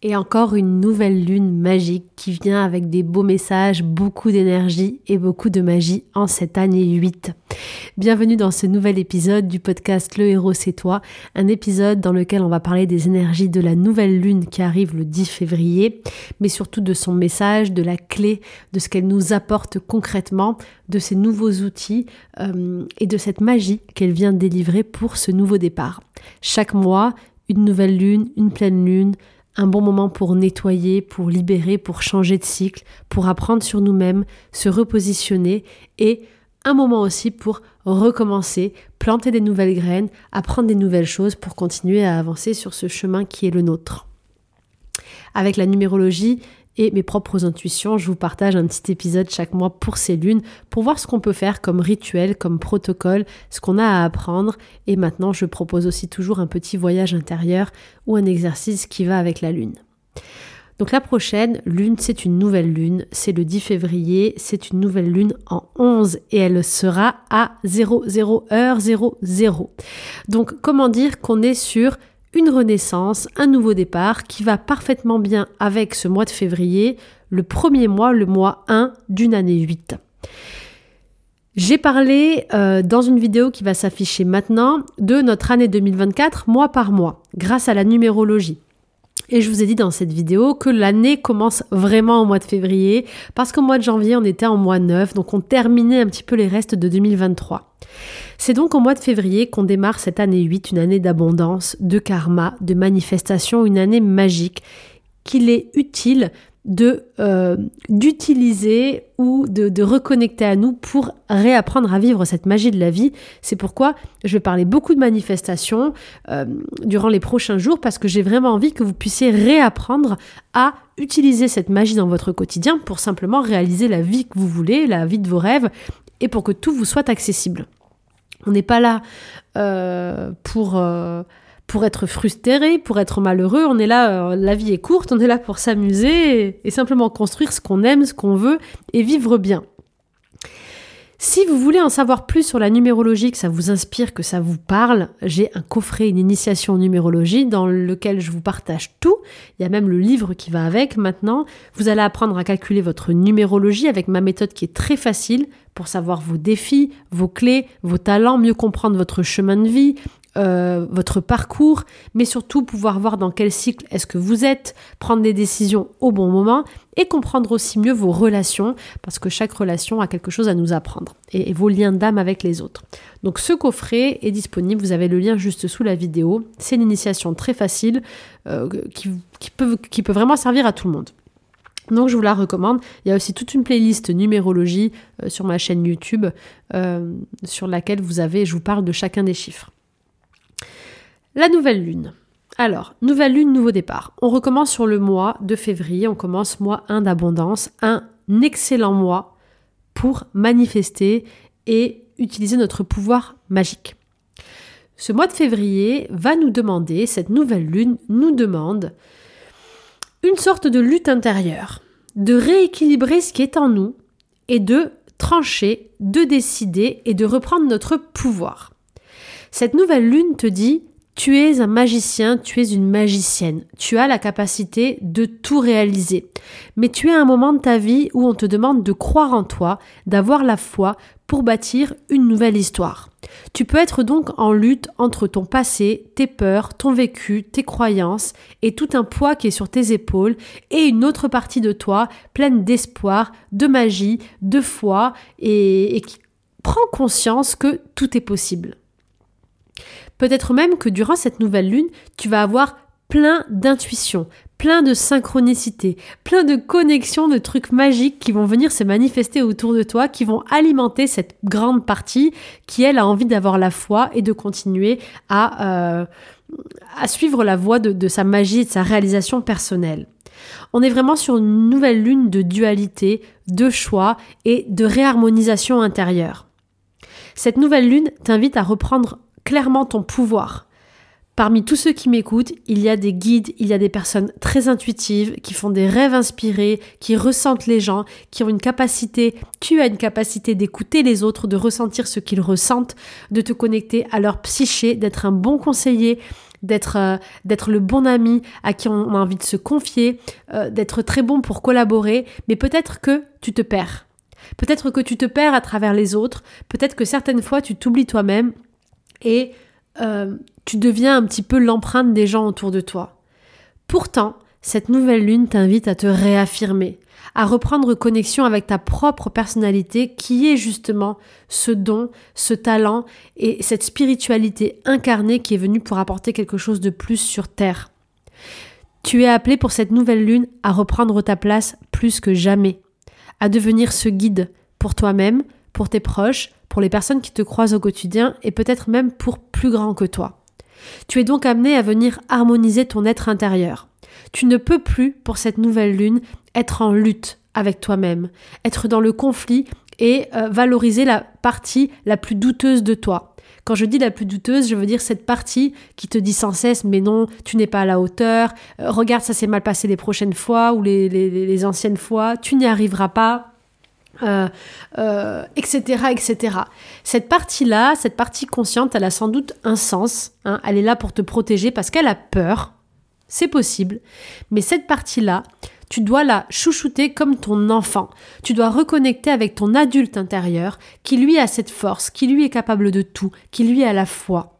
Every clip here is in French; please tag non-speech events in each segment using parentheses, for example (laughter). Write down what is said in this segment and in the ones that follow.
Et encore une nouvelle lune magique qui vient avec des beaux messages, beaucoup d'énergie et beaucoup de magie en cette année 8. Bienvenue dans ce nouvel épisode du podcast Le héros c'est toi, un épisode dans lequel on va parler des énergies de la nouvelle lune qui arrive le 10 février, mais surtout de son message, de la clé, de ce qu'elle nous apporte concrètement, de ses nouveaux outils euh, et de cette magie qu'elle vient délivrer pour ce nouveau départ. Chaque mois, une nouvelle lune, une pleine lune, un bon moment pour nettoyer, pour libérer, pour changer de cycle, pour apprendre sur nous-mêmes, se repositionner et un moment aussi pour recommencer, planter des nouvelles graines, apprendre des nouvelles choses pour continuer à avancer sur ce chemin qui est le nôtre. Avec la numérologie et mes propres intuitions, je vous partage un petit épisode chaque mois pour ces lunes pour voir ce qu'on peut faire comme rituel, comme protocole, ce qu'on a à apprendre. Et maintenant, je propose aussi toujours un petit voyage intérieur ou un exercice qui va avec la lune. Donc la prochaine lune, c'est une nouvelle lune, c'est le 10 février, c'est une nouvelle lune en 11 et elle sera à 00 h 00. Donc comment dire qu'on est sur une renaissance, un nouveau départ qui va parfaitement bien avec ce mois de février, le premier mois, le mois 1 d'une année 8. J'ai parlé euh, dans une vidéo qui va s'afficher maintenant de notre année 2024 mois par mois grâce à la numérologie. Et je vous ai dit dans cette vidéo que l'année commence vraiment au mois de février parce qu'au mois de janvier on était en mois 9 donc on terminait un petit peu les restes de 2023. C'est donc au mois de février qu'on démarre cette année 8, une année d'abondance, de karma, de manifestation, une année magique qu'il est utile euh, d'utiliser ou de, reconnecter à nous pour réapprendre à vivre cette magie de la vie. C'est pourquoi je vais parler beaucoup de manifestations euh, durant les prochains jours parce que j'ai vraiment envie que vous puissiez réapprendre à utiliser cette magie dans votre quotidien pour simplement réaliser la vie que vous voulez, la vie de vos rêves et pour que tout vous soit accessible. On n'est pas là euh, pour, pour être frustré, pour être malheureux. On est là, euh, la vie est courte, on est là pour s'amuser et, simplement construire ce qu'on aime, ce qu'on veut et vivre bien. Si vous voulez en savoir plus sur la numérologie, que ça vous inspire, que ça vous parle, j'ai un coffret, une initiation en numérologie dans lequel je vous partage tout. Il y a même le livre qui va avec maintenant. Vous allez apprendre à calculer votre numérologie avec ma méthode qui est très facile pour savoir vos défis, vos clés, vos talents, mieux comprendre votre chemin de vie, euh, votre parcours, mais surtout pouvoir voir dans quel cycle est-ce que vous êtes, prendre des décisions au bon moment et comprendre aussi mieux vos relations, parce que chaque relation a quelque chose à nous apprendre, et, vos liens d'âme avec les autres. Donc ce coffret est disponible, vous avez le lien juste sous la vidéo. C'est une initiation très facile euh, qui, peut, vraiment servir à tout le monde. Donc je vous la recommande. Il y a aussi toute une playlist numérologie euh, sur ma chaîne YouTube sur laquelle vous avez, je vous parle de chacun des chiffres. La nouvelle lune. Alors, nouvelle lune, nouveau départ. On recommence sur le mois de février, on commence mois 1 d'abondance, un excellent mois pour manifester et utiliser notre pouvoir magique. Ce mois de février va nous demander, cette nouvelle lune nous demande une sorte de lutte intérieure, de rééquilibrer ce qui est en nous et de trancher, de décider et de reprendre notre pouvoir. Cette nouvelle lune te dit tu es un magicien, tu es une magicienne. Tu as la capacité de tout réaliser. Mais tu es un moment de ta vie où on te demande de croire en toi, d'avoir la foi pour bâtir une nouvelle histoire. Tu peux être donc en lutte entre ton passé, tes peurs, ton vécu, tes croyances et tout un poids qui est sur tes épaules et une autre partie de toi pleine d'espoir, de magie, de foi et, et qui prend conscience que tout est possible. Peut-être même que durant cette nouvelle lune, tu vas avoir plein d'intuitions, plein de synchronicité, plein de connexions, de trucs magiques qui vont venir se manifester autour de toi, qui vont alimenter cette grande partie qui, elle, a envie d'avoir la foi et de continuer à, euh, suivre la voie de, de sa magie et de sa réalisation personnelle. On est vraiment sur une nouvelle lune de dualité, de choix et de réharmonisation intérieure. Cette nouvelle lune t'invite à reprendre clairement ton pouvoir. Parmi tous ceux qui m'écoutent, il y a des guides, il y a des personnes très intuitives, qui font des rêves inspirés, qui ressentent les gens, qui ont une capacité, tu as une capacité d'écouter les autres, de ressentir ce qu'ils ressentent, de te connecter à leur psyché, d'être un bon conseiller, d'être euh, le bon ami à qui on a envie de se confier, euh, d'être très bon pour collaborer, mais peut-être que tu te perds. Peut-être que tu te perds à travers les autres, peut-être que certaines fois tu t'oublies toi-même et euh, tu deviens un petit peu l'empreinte des gens autour de toi. Pourtant, cette nouvelle lune t'invite à te réaffirmer, à reprendre connexion avec ta propre personnalité qui est justement ce don, ce talent et cette spiritualité incarnée qui est venue pour apporter quelque chose de plus sur Terre. Tu es appelé pour cette nouvelle lune à reprendre ta place plus que jamais, à devenir ce guide pour toi-même, pour tes proches, pour les personnes qui te croisent au quotidien et peut-être même pour plus grand que toi. Tu es donc amené à venir harmoniser ton être intérieur. Tu ne peux plus, pour cette nouvelle lune, être en lutte avec toi-même, être dans le conflit et euh, valoriser la partie la plus douteuse de toi. Quand je dis la plus douteuse, je veux dire cette partie qui te dit sans cesse mais non, tu n'es pas à la hauteur, euh, regarde ça s'est mal passé les prochaines fois ou les anciennes fois, tu n'y arriveras pas, euh, euh, etc., etc. Cette partie-là, cette partie consciente, elle a sans doute un sens. Hein. elle est là pour te protéger parce qu'elle a peur. C'est possible. Mais cette partie-là, tu dois la chouchouter comme ton enfant. Tu dois reconnecter avec ton adulte intérieur qui lui a cette force, qui lui est capable de tout, qui lui a la foi.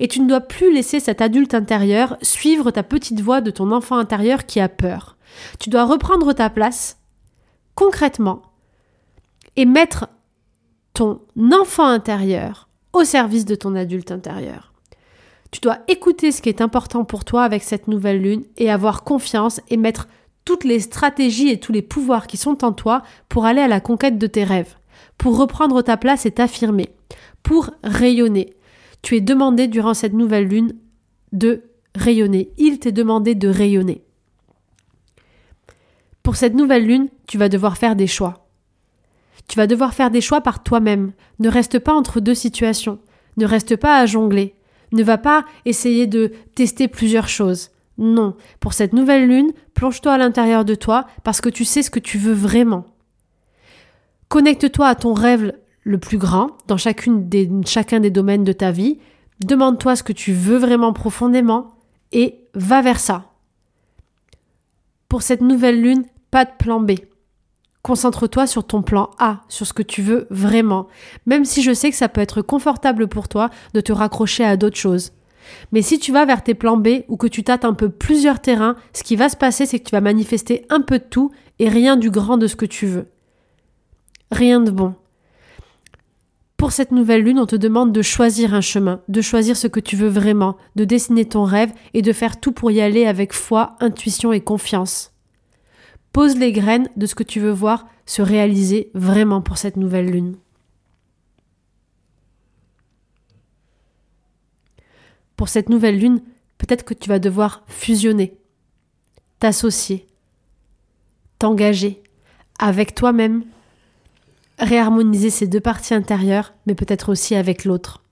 Et tu ne dois plus laisser cet adulte intérieur suivre ta petite voix de ton enfant intérieur qui a peur. Tu dois reprendre ta place concrètement et mettre ton enfant intérieur au service de ton adulte intérieur. Tu dois écouter ce qui est important pour toi avec cette nouvelle lune et avoir confiance et mettre toutes les stratégies et tous les pouvoirs qui sont en toi pour aller à la conquête de tes rêves, pour reprendre ta place et t'affirmer, pour rayonner. Tu es demandé durant cette nouvelle lune de rayonner. Il t'est demandé de rayonner. Pour cette nouvelle lune, tu vas devoir faire des choix. Tu vas devoir faire des choix par toi-même. Ne reste pas entre deux situations. Ne reste pas à jongler. Ne va pas essayer de tester plusieurs choses. Non. Pour cette nouvelle lune, plonge-toi à l'intérieur de toi parce que tu sais ce que tu veux vraiment. Connecte-toi à ton rêve le plus grand dans chacun des domaines de ta vie. Demande-toi ce que tu veux vraiment profondément et va vers ça. Pour cette nouvelle lune, pas de plan B. Concentre-toi sur ton plan A, sur ce que tu veux vraiment, même si je sais que ça peut être confortable pour toi de te raccrocher à d'autres choses. Mais si tu vas vers tes plans B ou que tu tâtes un peu plusieurs terrains, ce qui va se passer, c'est que tu vas manifester un peu de tout et rien du grand de ce que tu veux. Rien de bon. Pour cette nouvelle lune, on te demande de choisir un chemin, de choisir ce que tu veux vraiment, de dessiner ton rêve et de faire tout pour y aller avec foi, intuition et confiance. Pose les graines de ce que tu veux voir se réaliser vraiment pour cette nouvelle lune. Pour cette nouvelle lune, peut-être que tu vas devoir fusionner, t'associer, t'engager avec toi-même, réharmoniser ces deux parties intérieures, mais peut-être aussi avec l'autre.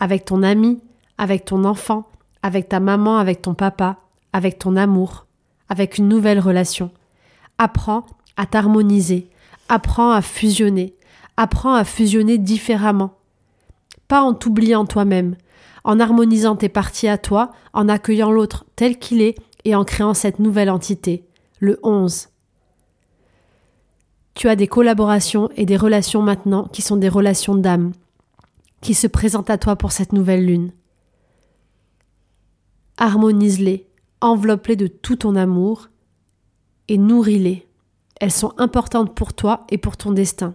Avec ton ami, avec ton enfant, avec ta maman, avec ton papa, avec ton amour avec une nouvelle relation. Apprends à t'harmoniser, apprends à fusionner, apprends à fusionner différemment. Pas en t'oubliant toi-même, en harmonisant tes parties à toi, en accueillant l'autre tel qu'il est et en créant cette nouvelle entité, le 11. Tu as des collaborations et des relations maintenant qui sont des relations d'âme, qui se présentent à toi pour cette nouvelle lune. Harmonise-les, enveloppe-les de tout ton amour et nourris-les. Elles sont importantes pour toi et pour ton destin.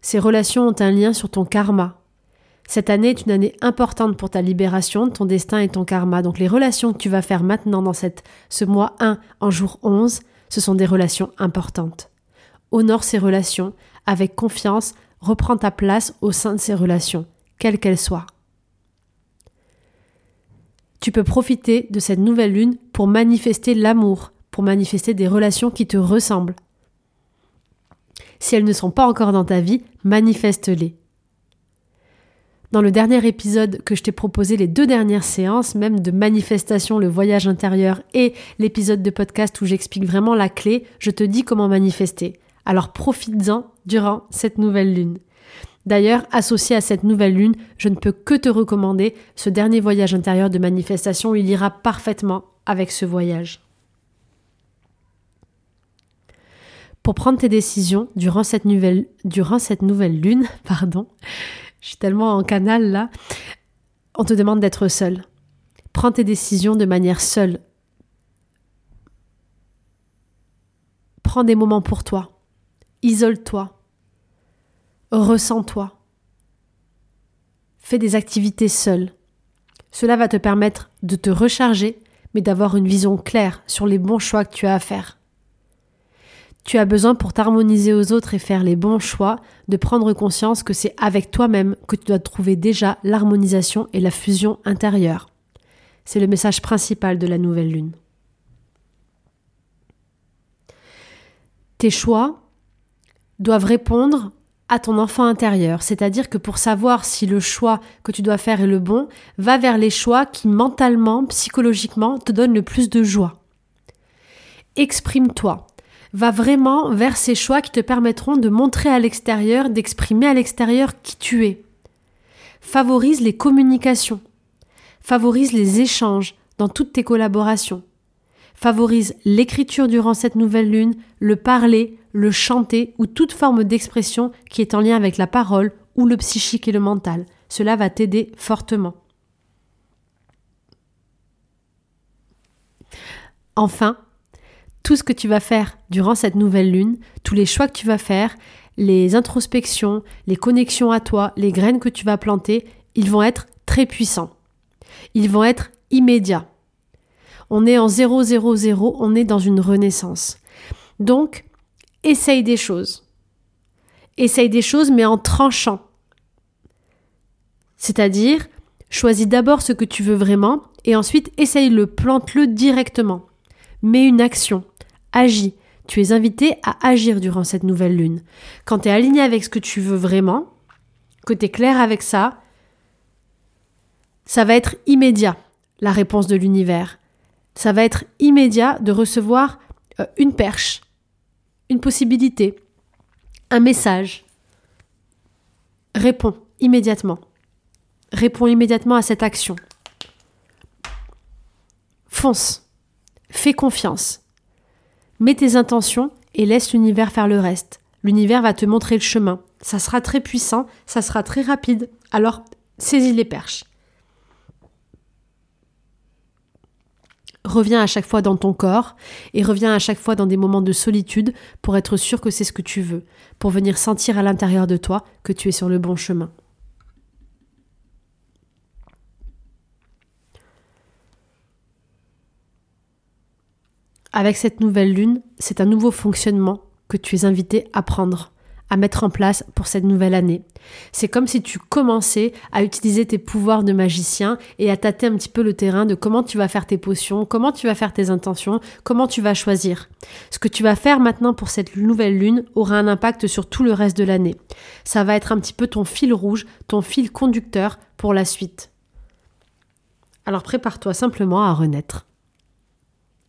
Ces relations ont un lien sur ton karma. Cette année est une année importante pour ta libération, ton destin et ton karma. Donc les relations que tu vas faire maintenant dans cette, ce mois 1 en jour 11, ce sont des relations importantes. Honore ces relations avec confiance, reprends ta place au sein de ces relations, quelles qu'elles soient tu peux profiter de cette nouvelle lune pour manifester l'amour, pour manifester des relations qui te ressemblent. Si elles ne sont pas encore dans ta vie, manifeste-les. Dans le dernier épisode que je t'ai proposé, les deux dernières séances, même de manifestation, le voyage intérieur et l'épisode de podcast où j'explique vraiment la clé, je te dis comment manifester. Alors profites-en durant cette nouvelle lune. D'ailleurs, associé à cette nouvelle lune, je ne peux que te recommander ce dernier voyage intérieur de manifestation, il ira parfaitement avec ce voyage. Pour prendre tes décisions durant cette nouvelle, durant cette nouvelle lune, (laughs) pardon, je suis tellement en canal là, on te demande d'être seul. Prends tes décisions de manière seule. Prends des moments pour toi. Isole-toi. Ressens-toi. Fais des activités seul. Cela va te permettre de te recharger, mais d'avoir une vision claire sur les bons choix que tu as à faire. Tu as besoin pour t'harmoniser aux autres et faire les bons choix de prendre conscience que c'est avec toi-même que tu dois trouver déjà l'harmonisation et la fusion intérieure. C'est le message principal de la nouvelle lune. Tes choix doivent répondre à ton enfant intérieur, c'est-à-dire que pour savoir si le choix que tu dois faire est le bon, va vers les choix qui mentalement, psychologiquement te donnent le plus de joie. Exprime-toi, va vraiment vers ces choix qui te permettront de montrer à l'extérieur, d'exprimer à l'extérieur qui tu es. Favorise les communications. Favorise les échanges dans toutes tes collaborations. Favorise l'écriture durant cette nouvelle lune, le parler, le chanter ou toute forme d'expression qui est en lien avec la parole ou le psychique et le mental. Cela va t'aider fortement. Enfin, tout ce que tu vas faire durant cette nouvelle lune, tous les choix que tu vas faire, les introspections, les connexions à toi, les graines que tu vas planter, ils vont être très puissants. Ils vont être immédiats. On est en 000, on est dans une renaissance. Donc, essaye des choses. Essaye des choses, mais en tranchant. C'est-à-dire, choisis d'abord ce que tu veux vraiment, et ensuite essaye-le, plante-le directement. Mets une action. Agis. Tu es invité à agir durant cette nouvelle lune. Quand tu es aligné avec ce que tu veux vraiment, que tu es clair avec ça, ça va être immédiat, la réponse de l'univers. Ça va être immédiat de recevoir euh, une perche, une possibilité, un message. Réponds immédiatement. Réponds immédiatement à cette action. Fonce. Fais confiance. Mets tes intentions et laisse l'univers faire le reste. L'univers va te montrer le chemin. Ça sera très puissant, ça sera très rapide. Alors, saisis les perches. Reviens à chaque fois dans ton corps et reviens à chaque fois dans des moments de solitude pour être sûr que c'est ce que tu veux, pour venir sentir à l'intérieur de toi que tu es sur le bon chemin. Avec cette nouvelle lune, c'est un nouveau fonctionnement que tu es invité à prendre, à mettre en place pour cette nouvelle année. C'est comme si tu commençais à utiliser tes pouvoirs de magicien et à tâter un petit peu le terrain de comment tu vas faire tes potions, comment tu vas faire tes intentions, comment tu vas choisir. Ce que tu vas faire maintenant pour cette nouvelle lune aura un impact sur tout le reste de l'année. Ça va être un petit peu ton fil rouge, ton fil conducteur pour la suite. Alors prépare-toi simplement à renaître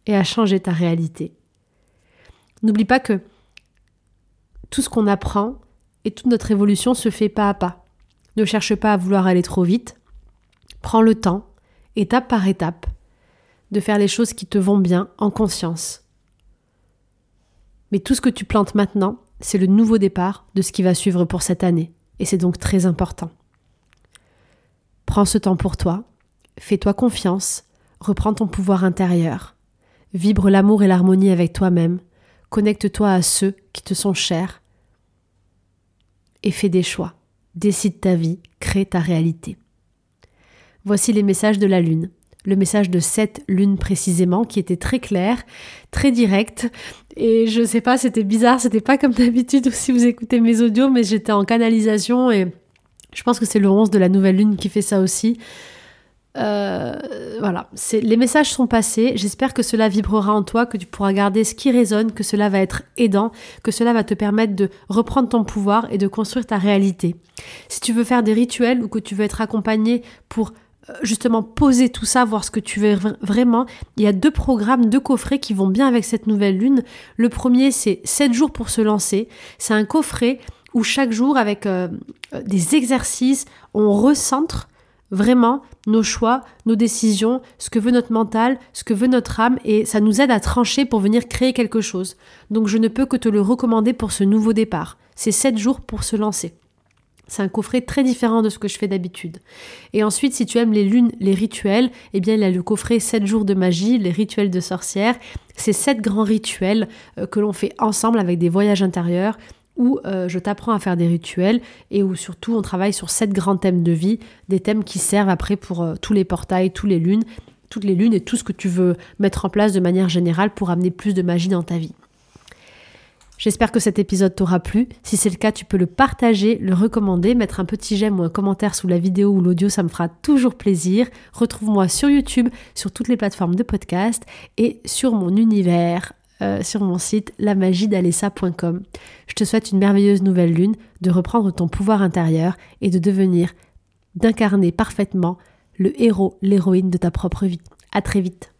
et à changer ta réalité. N'oublie pas que tout ce qu'on apprend et toute notre évolution se fait pas à pas. Ne cherche pas à vouloir aller trop vite. Prends le temps, étape par étape, de faire les choses qui te vont bien en conscience. Mais tout ce que tu plantes maintenant, c'est le nouveau départ de ce qui va suivre pour cette année, et c'est donc très important. Prends ce temps pour toi, fais-toi confiance, reprends ton pouvoir intérieur, Vibre l'amour et l'harmonie avec toi-même. Connecte-toi à ceux qui te sont chers. Et fais des choix. Décide ta vie, crée ta réalité. Voici les messages de la Lune. Le message de cette lune précisément, qui était très clair, très direct. Et je sais pas, c'était bizarre, c'était pas comme d'habitude (laughs) si vous écoutez mes audios, mais j'étais en canalisation et je pense que c'est le 11 de la nouvelle lune qui fait ça aussi euh, voilà, les messages sont passés. J'espère que cela vibrera en toi, que tu pourras garder ce qui résonne, que cela va être aidant, que cela va te permettre de reprendre ton pouvoir et de construire ta réalité. Si tu veux faire des rituels ou que tu veux être accompagné pour euh, justement poser tout ça, voir ce que tu veux vraiment, il y a deux programmes, deux coffrets qui vont bien avec cette nouvelle lune. Le premier, c'est 7 jours pour se lancer. C'est un coffret où chaque jour, avec euh, des exercices, on recentre vraiment nos choix, nos décisions, ce que veut notre mental, ce que veut notre âme, et ça nous aide à trancher pour venir créer quelque chose. Donc je ne peux que te le recommander pour ce nouveau départ. C'est 7 jours pour se lancer. C'est un coffret très différent de ce que je fais d'habitude. Et ensuite, si tu aimes les lunes, les rituels, eh bien, il a le coffret 7 jours de magie, les rituels de sorcière. C'est 7 grands rituels euh, que l'on fait ensemble avec des voyages intérieurs où euh, je t'apprends à faire des rituels et où surtout on travaille sur sept grands thèmes de vie, des thèmes qui servent après pour euh, tous les portails, tous les lunes, toutes les lunes et tout ce que tu veux mettre en place de manière générale pour amener plus de magie dans ta vie. J'espère que cet épisode t'aura plu. Si c'est le cas, tu peux le partager, le recommander, mettre un petit j'aime ou un commentaire sous la vidéo ou l'audio, ça me fera toujours plaisir. Retrouve-moi sur YouTube, sur toutes les plateformes de podcast et sur mon univers euh, sur mon site lamagidalessa.com. Je te souhaite une merveilleuse nouvelle lune, de reprendre ton pouvoir intérieur et de devenir, d'incarner parfaitement le héros, l'héroïne de ta propre vie. À très vite.